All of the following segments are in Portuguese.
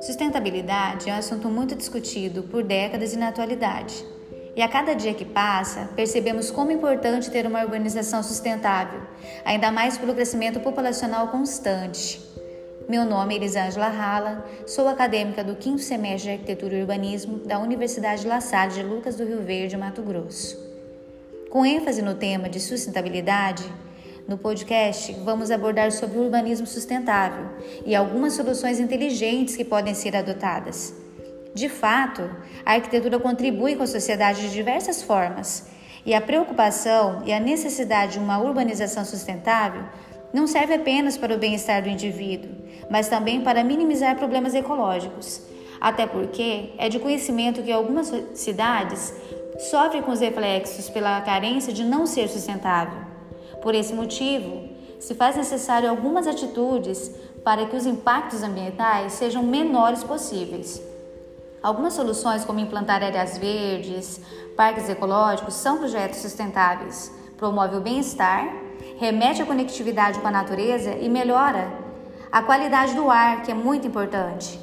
Sustentabilidade é um assunto muito discutido por décadas e na atualidade. E a cada dia que passa, percebemos como é importante ter uma urbanização sustentável, ainda mais pelo crescimento populacional constante. Meu nome é Elisângela Rala, sou acadêmica do 5 semestre de Arquitetura e Urbanismo da Universidade La Salle de Lucas do Rio Verde, Mato Grosso. Com ênfase no tema de sustentabilidade, no podcast, vamos abordar sobre o urbanismo sustentável e algumas soluções inteligentes que podem ser adotadas. De fato, a arquitetura contribui com a sociedade de diversas formas, e a preocupação e a necessidade de uma urbanização sustentável não serve apenas para o bem-estar do indivíduo, mas também para minimizar problemas ecológicos. Até porque é de conhecimento que algumas cidades sofrem com os reflexos pela carência de não ser sustentável. Por esse motivo, se faz necessário algumas atitudes para que os impactos ambientais sejam menores possíveis. Algumas soluções, como implantar áreas verdes, parques ecológicos, são projetos sustentáveis, promove o bem-estar, remete a conectividade com a natureza e melhora a qualidade do ar, que é muito importante.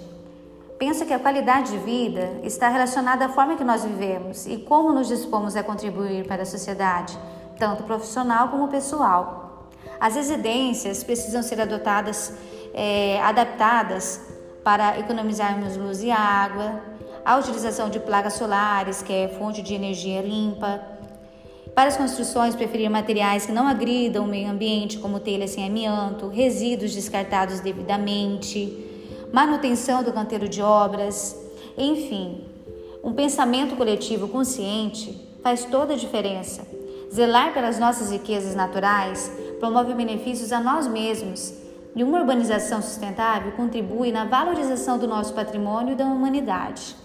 Pensa que a qualidade de vida está relacionada à forma que nós vivemos e como nos dispomos a contribuir para a sociedade tanto profissional como pessoal. As residências precisam ser adotadas, é, adaptadas para economizarmos luz e água, a utilização de placas solares, que é fonte de energia limpa. Para as construções, preferir materiais que não agridam o meio ambiente, como telhas sem amianto, resíduos descartados devidamente, manutenção do canteiro de obras, enfim, um pensamento coletivo consciente faz toda a diferença Zelar pelas nossas riquezas naturais promove benefícios a nós mesmos e uma urbanização sustentável contribui na valorização do nosso patrimônio e da humanidade.